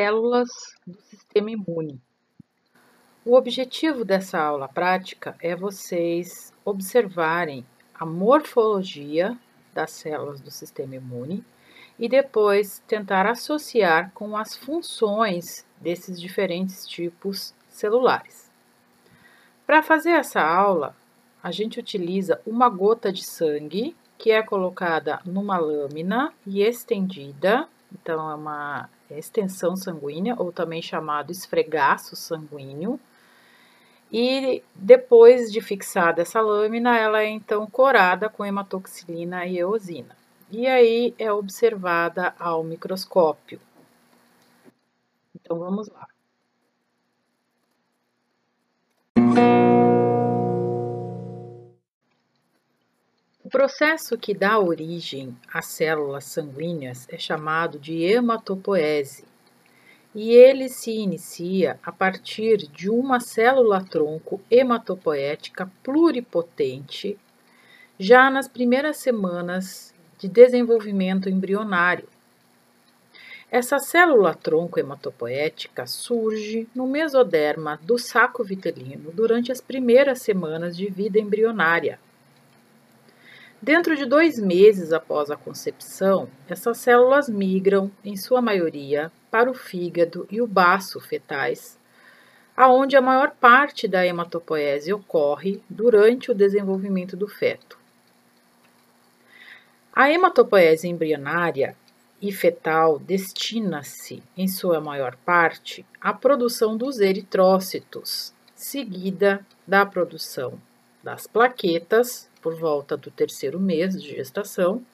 Células do sistema imune. O objetivo dessa aula prática é vocês observarem a morfologia das células do sistema imune e depois tentar associar com as funções desses diferentes tipos celulares. Para fazer essa aula, a gente utiliza uma gota de sangue que é colocada numa lâmina e estendida, então é uma extensão sanguínea ou também chamado esfregaço sanguíneo. E depois de fixada essa lâmina, ela é então corada com hematoxilina e eosina e aí é observada ao microscópio. Então vamos lá. O processo que dá origem às células sanguíneas é chamado de hematopoese, e ele se inicia a partir de uma célula-tronco hematopoética pluripotente, já nas primeiras semanas de desenvolvimento embrionário. Essa célula-tronco hematopoética surge no mesoderma do saco vitelino durante as primeiras semanas de vida embrionária. Dentro de dois meses após a concepção, essas células migram, em sua maioria, para o fígado e o baço fetais, aonde a maior parte da hematopoese ocorre durante o desenvolvimento do feto. A hematopoese embrionária e fetal destina-se, em sua maior parte, à produção dos eritrócitos, seguida da produção das plaquetas, por volta do terceiro mês de gestação,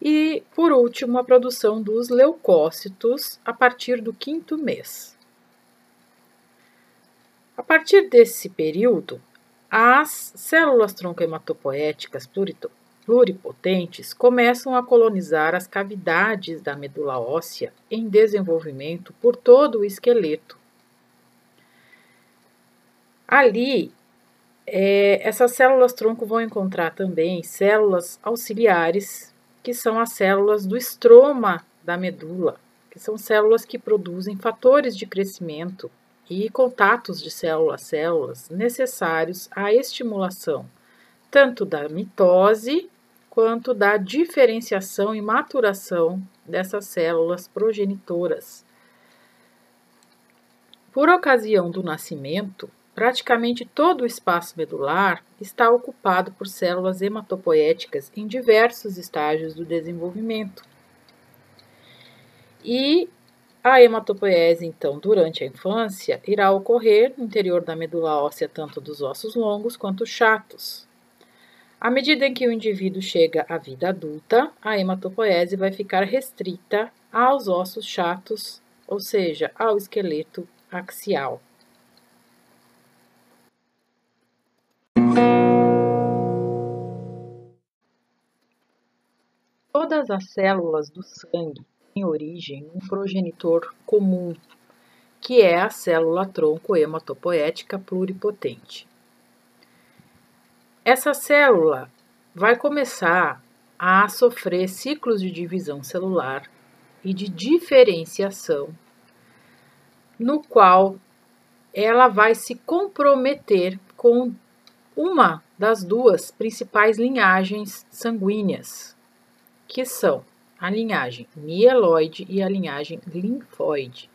e, por último, a produção dos leucócitos a partir do quinto mês. A partir desse período, as células troncohematopoéticas pluripotentes começam a colonizar as cavidades da medula óssea em desenvolvimento por todo o esqueleto. Ali, é, essas células tronco vão encontrar também células auxiliares, que são as células do estroma da medula, que são células que produzem fatores de crescimento e contatos de célula a células necessários à estimulação tanto da mitose quanto da diferenciação e maturação dessas células progenitoras. Por ocasião do nascimento, praticamente todo o espaço medular está ocupado por células hematopoéticas em diversos estágios do desenvolvimento. E a hematopoese, então, durante a infância, irá ocorrer no interior da medula óssea tanto dos ossos longos quanto chatos, à medida em que o indivíduo chega à vida adulta, a hematopoese vai ficar restrita aos ossos chatos, ou seja, ao esqueleto axial. Todas as células do sangue têm origem num progenitor comum, que é a célula tronco hematopoética pluripotente. Essa célula vai começar a sofrer ciclos de divisão celular e de diferenciação, no qual ela vai se comprometer com uma das duas principais linhagens sanguíneas, que são a linhagem mieloide e a linhagem linfóide.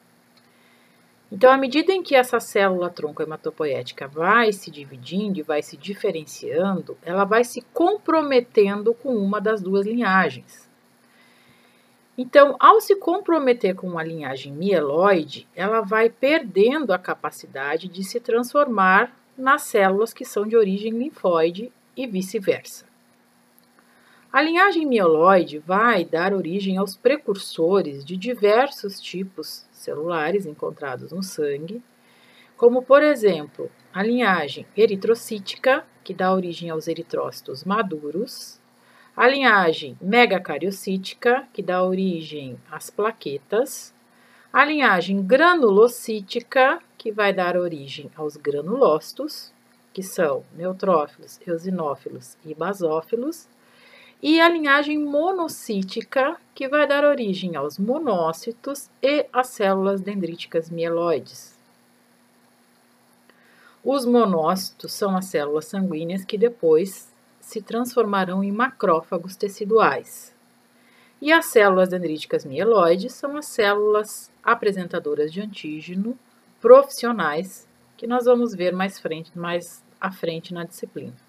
Então, à medida em que essa célula tronco hematopoética vai se dividindo e vai se diferenciando, ela vai se comprometendo com uma das duas linhagens. Então, ao se comprometer com uma linhagem mieloide, ela vai perdendo a capacidade de se transformar nas células que são de origem linfóide e vice-versa. A linhagem mieloide vai dar origem aos precursores de diversos tipos celulares encontrados no sangue, como por exemplo a linhagem eritrocítica, que dá origem aos eritrócitos maduros, a linhagem megacariocítica, que dá origem às plaquetas, a linhagem granulocítica, que vai dar origem aos granulócitos, que são neutrófilos, eosinófilos e basófilos, e a linhagem monocítica, que vai dar origem aos monócitos e às células dendríticas mieloides. Os monócitos são as células sanguíneas que depois se transformarão em macrófagos teciduais. E as células dendríticas mieloides são as células apresentadoras de antígeno profissionais, que nós vamos ver mais, frente, mais à frente na disciplina.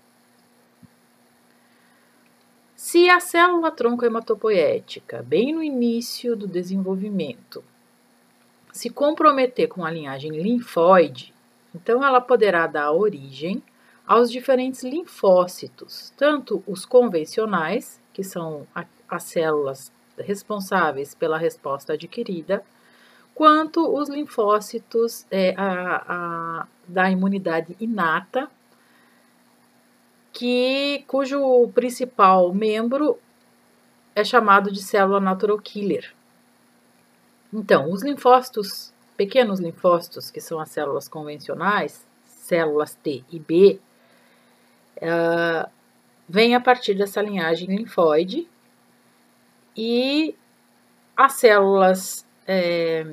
Se a célula tronco hematopoética, bem no início do desenvolvimento, se comprometer com a linhagem linfóide, então ela poderá dar origem aos diferentes linfócitos, tanto os convencionais, que são as células responsáveis pela resposta adquirida, quanto os linfócitos é, a, a, da imunidade inata, que cujo principal membro é chamado de célula natural killer. Então, os linfócitos, pequenos linfócitos, que são as células convencionais, células T e B, uh, vêm a partir dessa linhagem linfóide e as células é,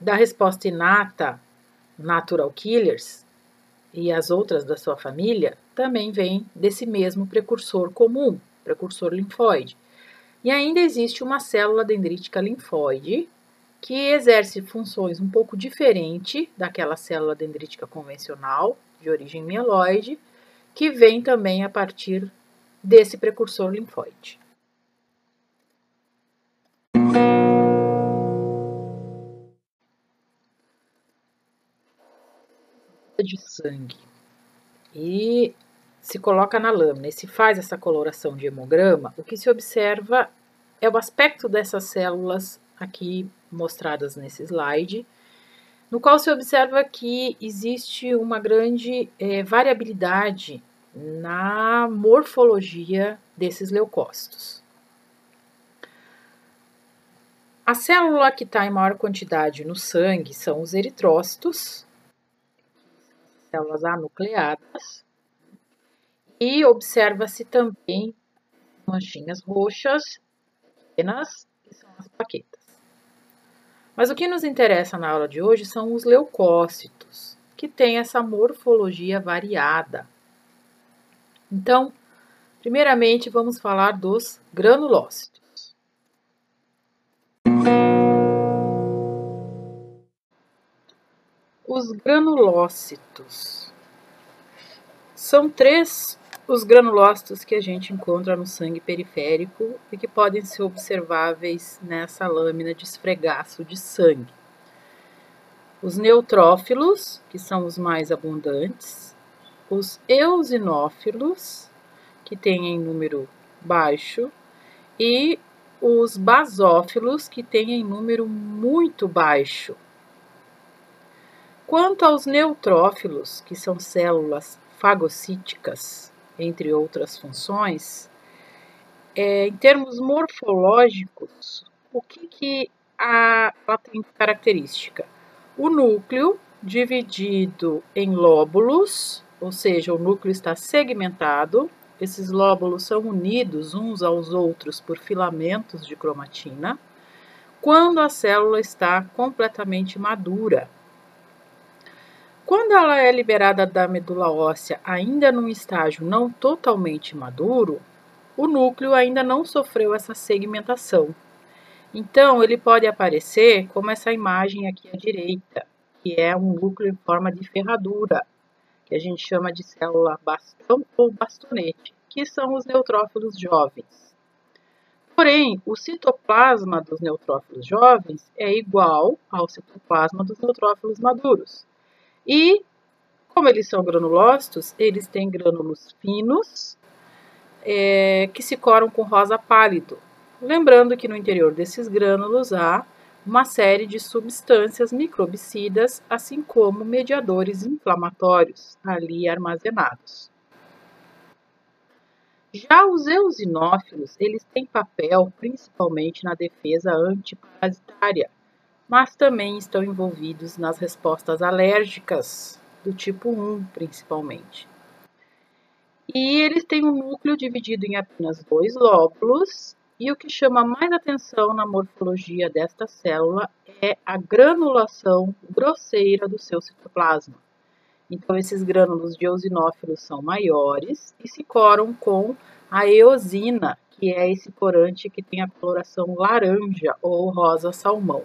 da resposta inata, natural killers, e as outras da sua família também vêm desse mesmo precursor comum, precursor linfóide. E ainda existe uma célula dendrítica linfóide que exerce funções um pouco diferente daquela célula dendrítica convencional, de origem mieloide, que vem também a partir desse precursor linfóide. De sangue e se coloca na lâmina e se faz essa coloração de hemograma, o que se observa é o aspecto dessas células aqui mostradas nesse slide, no qual se observa que existe uma grande é, variabilidade na morfologia desses leucócitos. A célula que está em maior quantidade no sangue são os eritrócitos, células anucleadas, e observa-se também manchinhas roxas pequenas, que são as plaquetas. Mas o que nos interessa na aula de hoje são os leucócitos, que têm essa morfologia variada. Então, primeiramente vamos falar dos granulócitos. Os granulócitos. São três os granulócitos que a gente encontra no sangue periférico e que podem ser observáveis nessa lâmina de esfregaço de sangue. Os neutrófilos, que são os mais abundantes, os eosinófilos, que têm em número baixo, e os basófilos, que têm em número muito baixo. Quanto aos neutrófilos, que são células fagocíticas, entre outras funções, é, em termos morfológicos, o que, que a, ela tem característica? O núcleo dividido em lóbulos, ou seja, o núcleo está segmentado, esses lóbulos são unidos uns aos outros por filamentos de cromatina, quando a célula está completamente madura. Quando ela é liberada da medula óssea ainda num estágio não totalmente maduro, o núcleo ainda não sofreu essa segmentação. Então, ele pode aparecer como essa imagem aqui à direita, que é um núcleo em forma de ferradura, que a gente chama de célula bastão ou bastonete, que são os neutrófilos jovens. Porém, o citoplasma dos neutrófilos jovens é igual ao citoplasma dos neutrófilos maduros. E, como eles são granulócitos, eles têm grânulos finos é, que se coram com rosa pálido. Lembrando que no interior desses grânulos há uma série de substâncias microbicidas, assim como mediadores inflamatórios ali armazenados. Já os eosinófilos, eles têm papel principalmente na defesa antiparasitária, mas também estão envolvidos nas respostas alérgicas do tipo 1, principalmente. E eles têm um núcleo dividido em apenas dois lóbulos, e o que chama mais atenção na morfologia desta célula é a granulação grosseira do seu citoplasma. Então, esses grânulos de eosinófilos são maiores e se coram com a eosina, que é esse corante que tem a coloração laranja ou rosa salmão.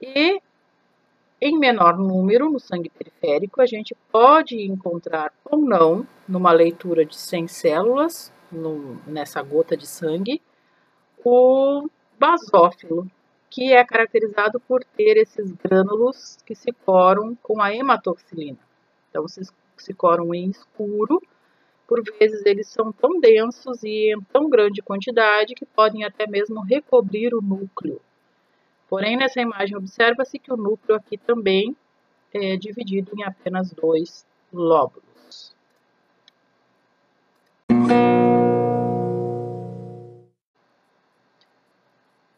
E em menor número no sangue periférico, a gente pode encontrar ou não, numa leitura de 100 células, no, nessa gota de sangue, o basófilo, que é caracterizado por ter esses grânulos que se coram com a hematoxilina. Então, se, se coram em escuro, por vezes eles são tão densos e em tão grande quantidade que podem até mesmo recobrir o núcleo. Porém, nessa imagem observa-se que o núcleo aqui também é dividido em apenas dois lóbulos.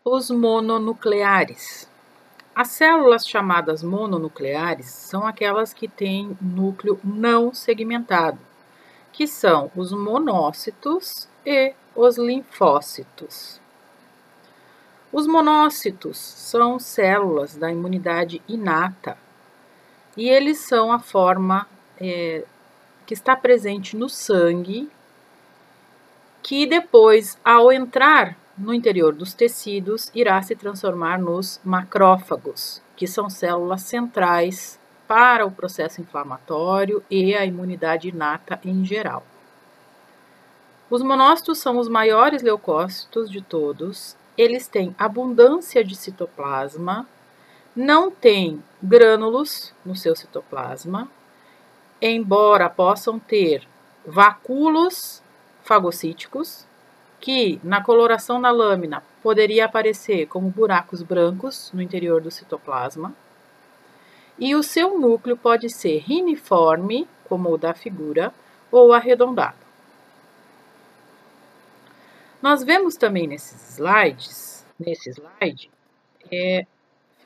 Os mononucleares. As células chamadas mononucleares são aquelas que têm núcleo não segmentado, que são os monócitos e os linfócitos. Os monócitos são células da imunidade inata e eles são a forma é, que está presente no sangue, que depois, ao entrar no interior dos tecidos, irá se transformar nos macrófagos, que são células centrais para o processo inflamatório e a imunidade inata em geral. Os monócitos são os maiores leucócitos de todos eles têm abundância de citoplasma, não têm grânulos no seu citoplasma, embora possam ter vacúolos fagocíticos, que na coloração da lâmina poderia aparecer como buracos brancos no interior do citoplasma. E o seu núcleo pode ser riniforme, como o da figura, ou arredondado. Nós vemos também nesses slides, nesse slide, é,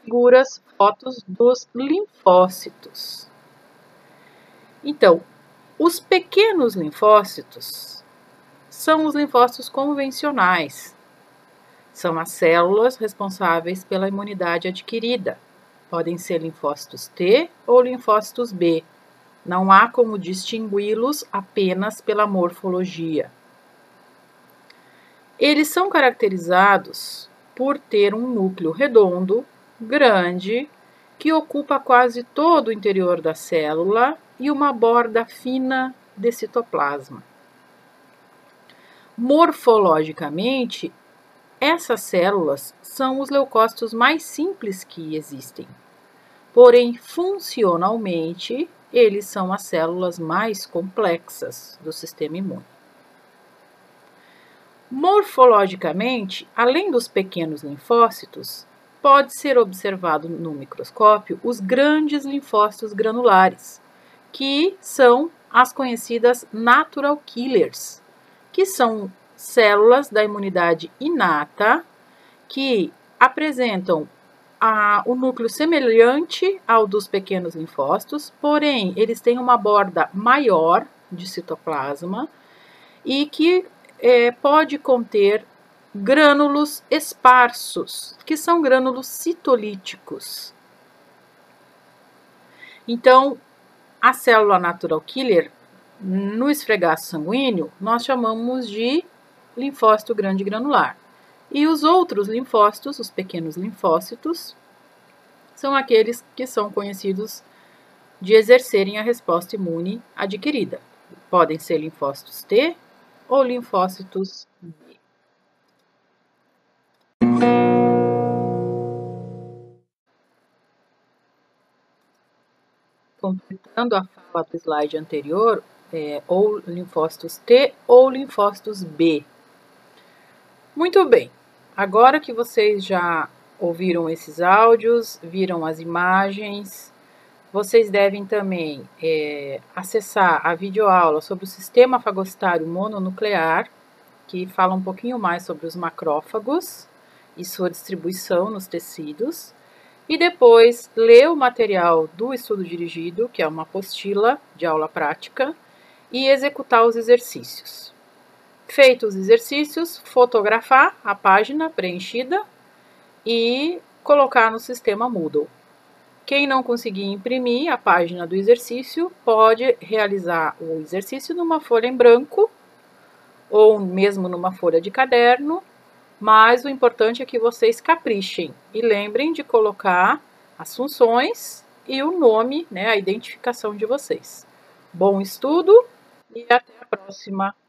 figuras, fotos dos linfócitos. Então, os pequenos linfócitos são os linfócitos convencionais. São as células responsáveis pela imunidade adquirida. Podem ser linfócitos T ou linfócitos B. Não há como distingui-los apenas pela morfologia. Eles são caracterizados por ter um núcleo redondo, grande, que ocupa quase todo o interior da célula e uma borda fina de citoplasma. Morfologicamente, essas células são os leucócitos mais simples que existem. Porém, funcionalmente, eles são as células mais complexas do sistema imune. Morfologicamente, além dos pequenos linfócitos, pode ser observado no microscópio os grandes linfócitos granulares, que são as conhecidas natural killers, que são células da imunidade inata que apresentam a, o núcleo semelhante ao dos pequenos linfócitos, porém eles têm uma borda maior de citoplasma e que é, pode conter grânulos esparsos, que são grânulos citolíticos. Então, a célula natural killer, no esfregaço sanguíneo, nós chamamos de linfócito grande granular. E os outros linfócitos, os pequenos linfócitos, são aqueles que são conhecidos de exercerem a resposta imune adquirida. Podem ser linfócitos T ou linfócitos B. Completando a fala do slide anterior, é, ou linfócitos T ou linfócitos B. Muito bem, agora que vocês já ouviram esses áudios, viram as imagens, vocês devem também é, acessar a videoaula sobre o sistema fagocitário mononuclear, que fala um pouquinho mais sobre os macrófagos e sua distribuição nos tecidos. E depois ler o material do estudo dirigido, que é uma apostila de aula prática, e executar os exercícios. Feitos os exercícios, fotografar a página preenchida e colocar no sistema Moodle. Quem não conseguir imprimir a página do exercício pode realizar o exercício numa folha em branco ou mesmo numa folha de caderno, mas o importante é que vocês caprichem e lembrem de colocar as funções e o nome, né, a identificação de vocês. Bom estudo e até a próxima!